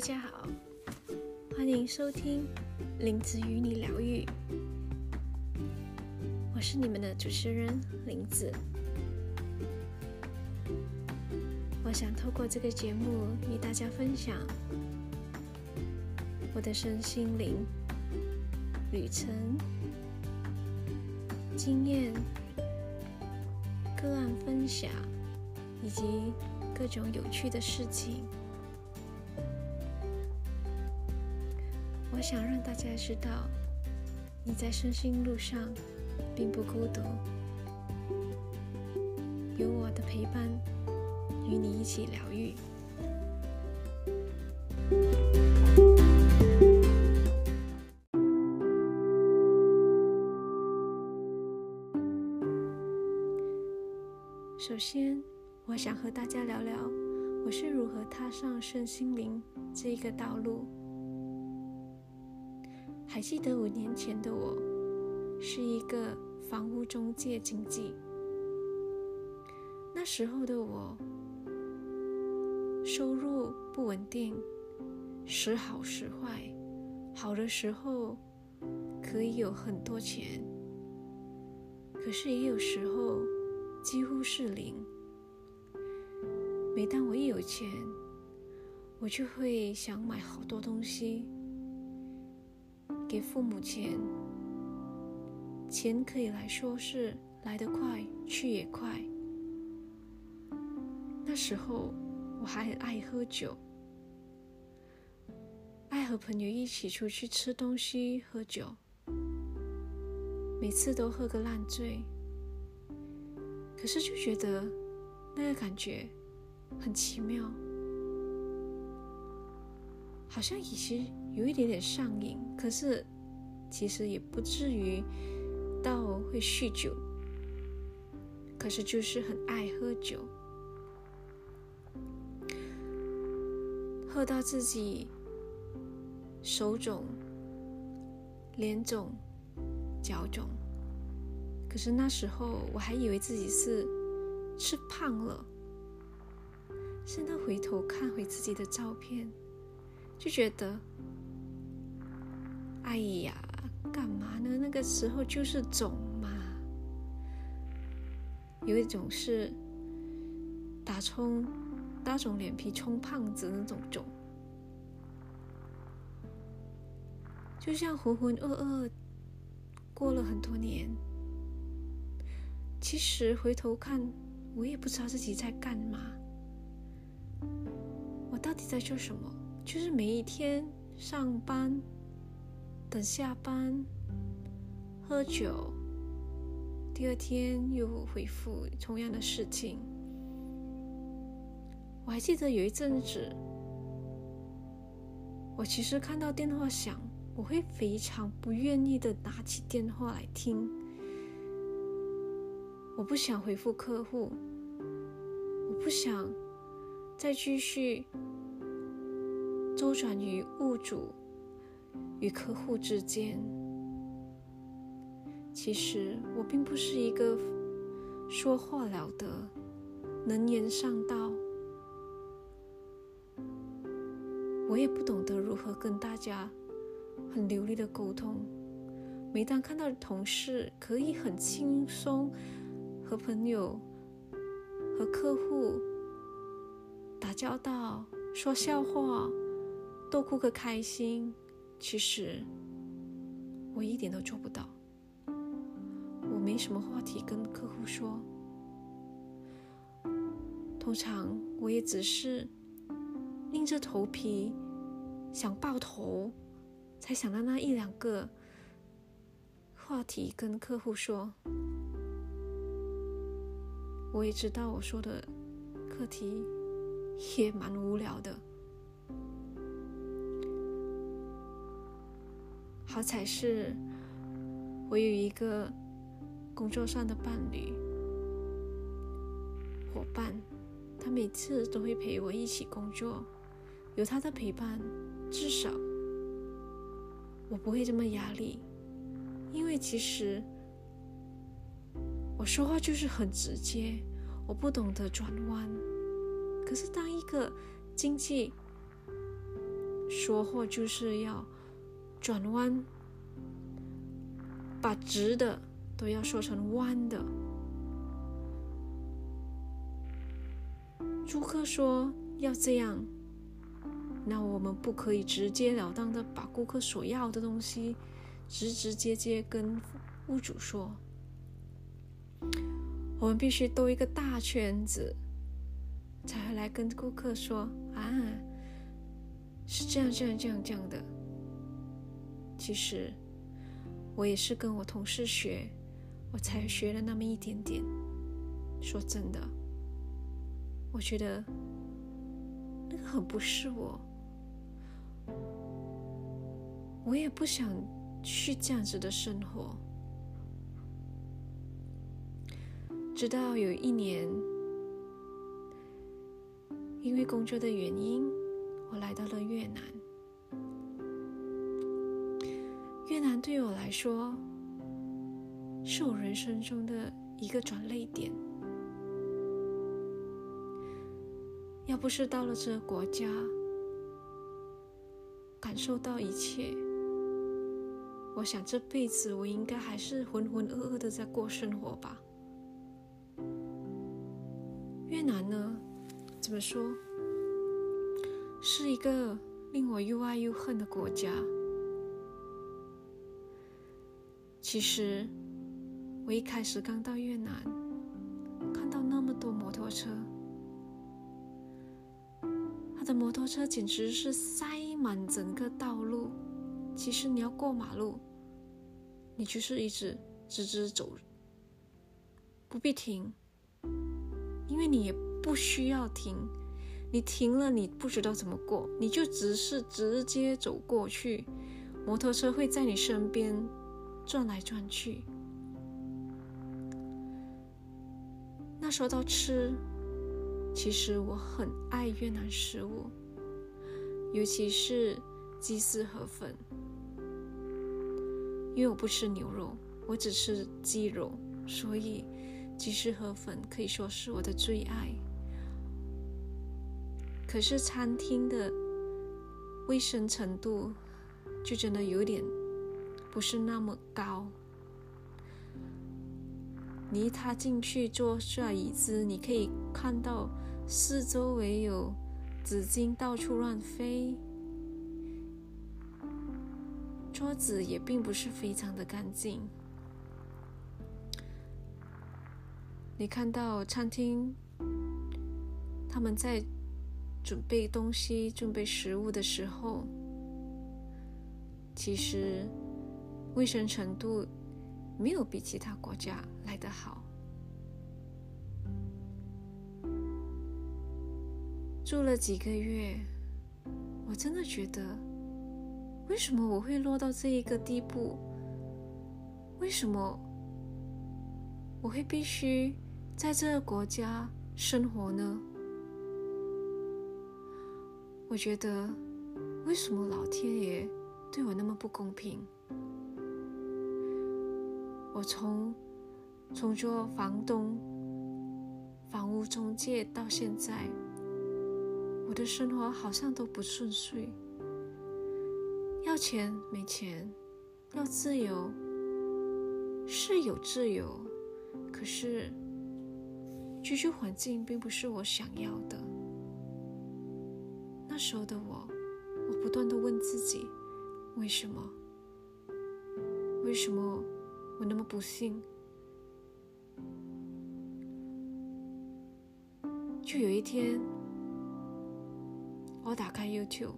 大家好，欢迎收听林子与你疗愈。我是你们的主持人林子。我想透过这个节目与大家分享我的身心灵旅程、经验、个案分享，以及各种有趣的事情。我想让大家知道，你在身心路上并不孤独，有我的陪伴，与你一起疗愈。首先，我想和大家聊聊我是如何踏上身心灵这一个道路。还记得五年前的我，是一个房屋中介经纪。那时候的我，收入不稳定，时好时坏。好的时候可以有很多钱，可是也有时候几乎是零。每当我一有钱，我就会想买好多东西。给父母钱，钱可以来说是来得快，去也快。那时候我还很爱喝酒，爱和朋友一起出去吃东西、喝酒，每次都喝个烂醉。可是就觉得那个感觉很奇妙，好像以前。有一点点上瘾，可是其实也不至于到会酗酒，可是就是很爱喝酒，喝到自己手肿、脸肿、脚肿。可是那时候我还以为自己是吃胖了，现在回头看回自己的照片，就觉得。哎呀，干嘛呢？那个时候就是肿嘛，有一种是打充、打肿脸皮充胖子那种肿，就像浑浑噩噩过了很多年。其实回头看，我也不知道自己在干嘛，我到底在做什么？就是每一天上班。等下班，喝酒，第二天又回复同样的事情。我还记得有一阵子，我其实看到电话响，我会非常不愿意的拿起电话来听。我不想回复客户，我不想再继续周转于物主。与客户之间，其实我并不是一个说话了得、能言善道，我也不懂得如何跟大家很流利的沟通。每当看到同事可以很轻松和朋友、和客户打交道、说笑话、逗顾个开心。其实我一点都做不到，我没什么话题跟客户说。通常我也只是硬着头皮想爆头，才想到那一两个话题跟客户说。我也知道我说的课题也蛮无聊的。好彩是，我有一个工作上的伴侣伙伴，他每次都会陪我一起工作，有他的陪伴，至少我不会这么压力。因为其实我说话就是很直接，我不懂得转弯。可是当一个经济说话就是要转弯，把直的都要说成弯的。租客说要这样，那我们不可以直截了当的把顾客所要的东西直直接接跟屋主说。我们必须兜一个大圈子，才会来跟顾客说啊，是这样这样这样这样的。其实我也是跟我同事学，我才学了那么一点点。说真的，我觉得那个很不是我，我也不想去这样子的生活。直到有一年，因为工作的原因，我来到了越南。越南对我来说，是我人生中的一个转捩点。要不是到了这个国家，感受到一切，我想这辈子我应该还是浑浑噩噩的在过生活吧。越南呢，怎么说？是一个令我又爱又恨的国家。其实，我一开始刚到越南，看到那么多摩托车，他的摩托车简直是塞满整个道路。其实你要过马路，你就是一直直直走，不必停。因为你也不需要停，你停了你不知道怎么过，你就只是直接走过去，摩托车会在你身边转来转去。那说到吃，其实我很爱越南食物，尤其是鸡丝河粉，因为我不吃牛肉，我只吃鸡肉，所以。鸡丝河粉可以说是我的最爱，可是餐厅的卫生程度就真的有点不是那么高。你一踏进去坐下椅子，你可以看到四周围有纸巾到处乱飞，桌子也并不是非常的干净。你看到餐厅他们在准备东西、准备食物的时候，其实卫生程度没有比其他国家来得好。住了几个月，我真的觉得，为什么我会落到这一个地步？为什么我会必须？在这个国家生活呢，我觉得为什么老天爷对我那么不公平？我从从做房东、房屋中介到现在，我的生活好像都不顺遂。要钱没钱，要自由是有自由，可是。居住环境并不是我想要的。那时候的我，我不断的问自己：为什么？为什么我那么不幸？就有一天，我打开 YouTube，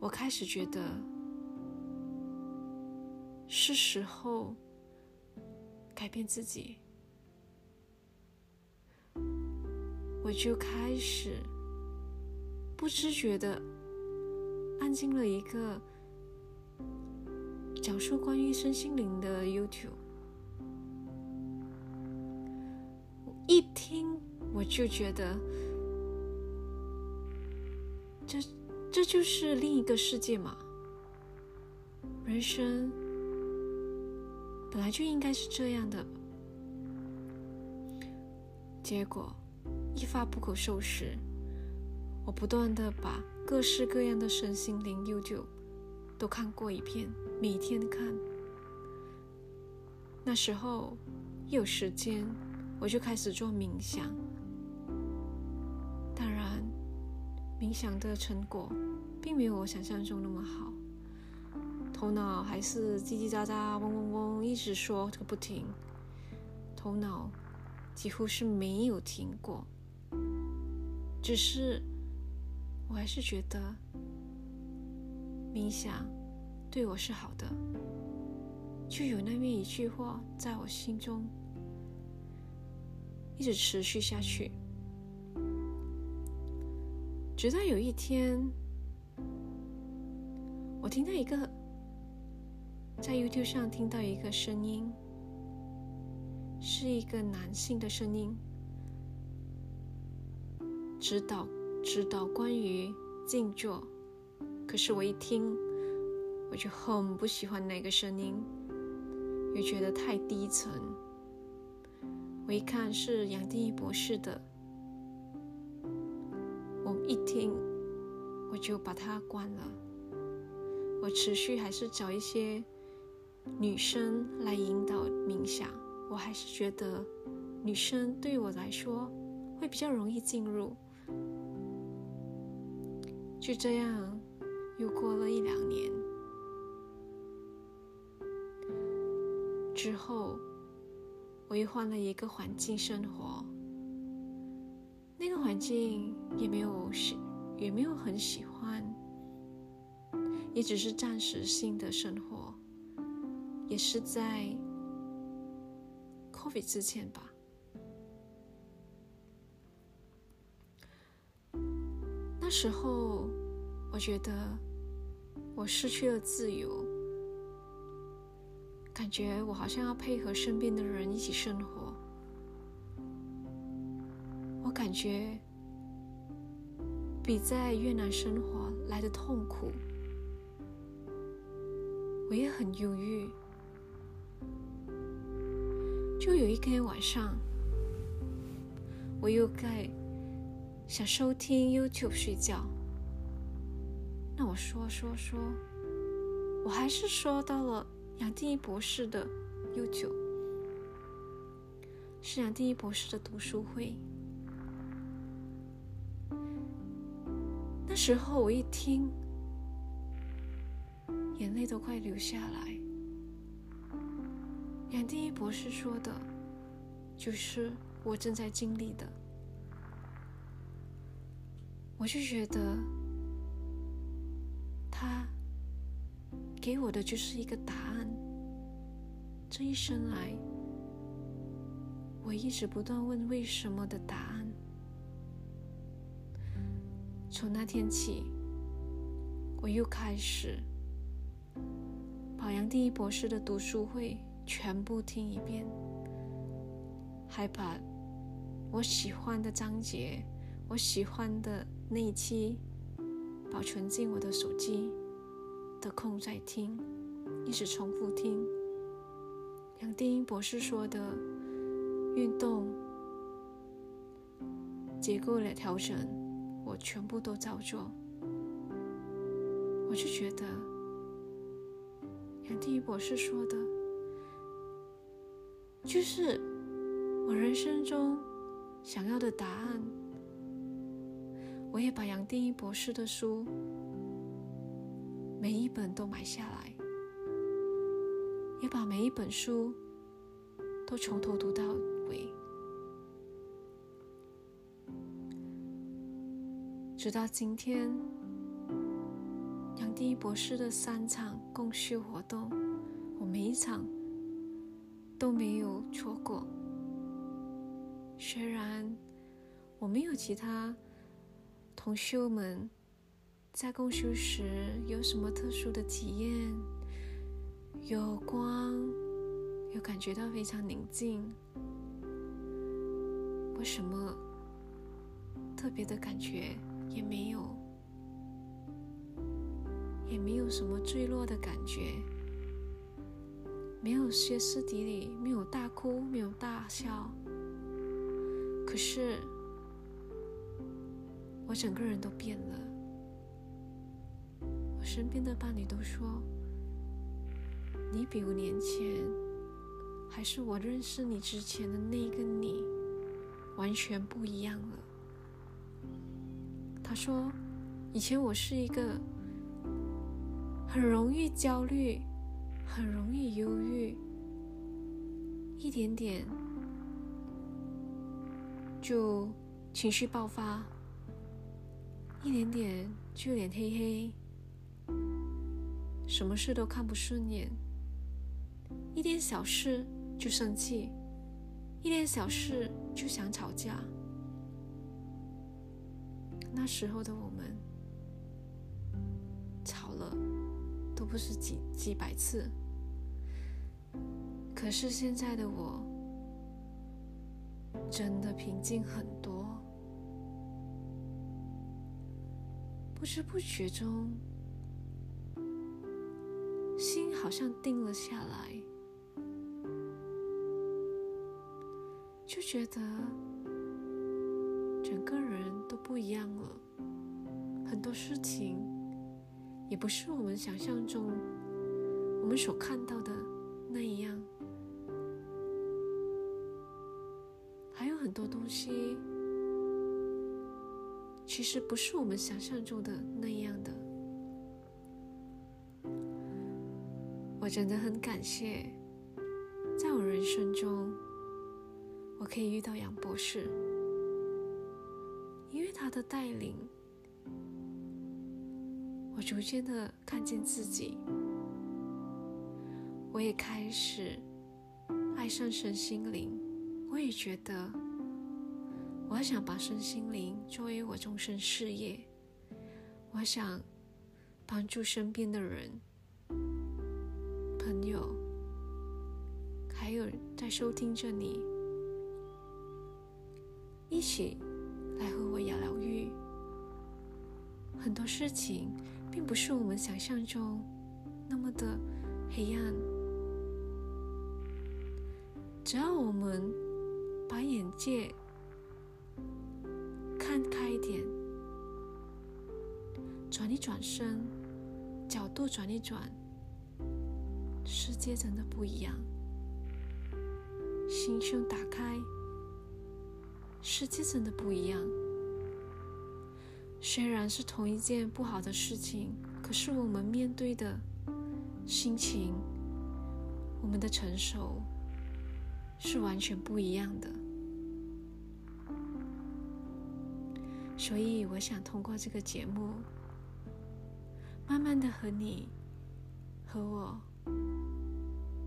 我开始觉得是时候改变自己。我就开始不知觉的按进了一个讲述关于身心灵的 YouTube。一听我就觉得，这这就是另一个世界嘛。人生本来就应该是这样的，结果。一发不可收拾，我不断的把各式各样的身心灵 YouTube 都看过一遍，每天看。那时候一有时间，我就开始做冥想。当然，冥想的成果并没有我想象中那么好，头脑还是叽叽喳喳、嗡嗡嗡，一直说个不停，头脑几乎是没有停过。只是，我还是觉得冥想对我是好的，就有那么一句话在我心中一直持续下去。直到有一天，我听到一个在 YouTube 上听到一个声音，是一个男性的声音，指导指导关于静坐。可是我一听，我就很不喜欢那个声音，又觉得太低沉。我一看是杨定一博士的。我一听，我就把它关了。我持续还是找一些女生来引导冥想。我还是觉得女生对于我来说会比较容易进入。就这样，又过了一两年之后，我又换了一个环境生活。那个环境也没有喜，也没有很喜欢，也只是暂时性的生活，也是在 COVID 之前吧。那时候我觉得我失去了自由，感觉我好像要配合身边的人一起生活。我感觉比在越南生活来的痛苦，我也很忧郁。就有一天晚上，我又该想收听 YouTube 睡觉，那我说说说，我还是说到了杨定一博士的悠久是杨定一博士的读书会。那时候我一听，眼泪都快流下来。杨定一博士说的，就是我正在经历的。我就觉得，他给我的就是一个答案。这一生来，我一直不断问为什么的答案。从那天起，我又开始把杨定一博士的读书会全部听一遍，还把我喜欢的章节、我喜欢的那一期保存进我的手机，的空在听，一直重复听。杨定一博士说的运动、结构的调整。我全部都照做，我就觉得杨定一博士说的，就是我人生中想要的答案。我也把杨定一博士的书每一本都买下来，也把每一本书都从头读到尾。直到今天，杨迪博士的三场共修活动，我每一场都没有错过。虽然我没有其他同修们在共修时有什么特殊的体验，有光，有感觉到非常宁静，为什么特别的感觉？也没有，也没有什么坠落的感觉，没有歇斯底里，没有大哭，没有大笑。可是，我整个人都变了。身边的伴侣都说，你比五年前，还是我认识你之前的那个你，完全不一样了。他说，以前我是一个很容易焦虑、很容易忧郁，一点点就情绪爆发，一点点就脸黑黑，什么事都看不顺眼，一点小事就生气，一点小事就想吵架。那时候的我们吵了都不是几几百次，可是现在的我真的平静很多，不知不觉中好像定了下来，就觉得。整个人都不一样了，很多事情也不是我们想象中、我们所看到的那样，还有很多东西其实不是我们想象中的那样的。我真的很感谢，在我人生中，我可以遇到杨博士。因为他的带领，我逐渐的看见自己，我也开始爱上身心灵。我也觉得，我想把身心灵作为我终身事业。我想帮助身边的人、朋友，还有在收听着你，一起。来和我聊聊愈。很多事情并不是我们想象中那么的黑暗。只要我们把眼界看开一点，转一转身，角度转一转，世界真的不一样。心胸打开。世界真的不一样。虽然是同一件不好的事情，可是我们面对的心情，我们的成熟是完全不一样的。所以，我想通过这个节目，慢慢的和你和我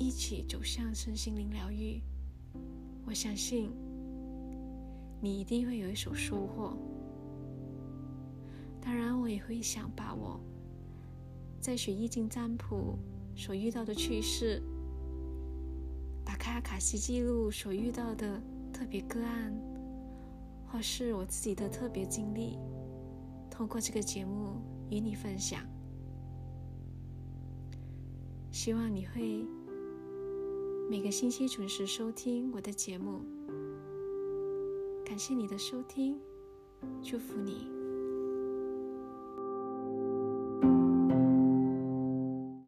一起走向身心灵疗愈。我相信。你一定会有一所收获。当然，我也会想把我在学易经占卜所遇到的趣事，打开阿卡西记录所遇到的特别个案，或是我自己的特别经历，通过这个节目与你分享。希望你会每个星期准时收听我的节目。感谢你的收听，祝福你。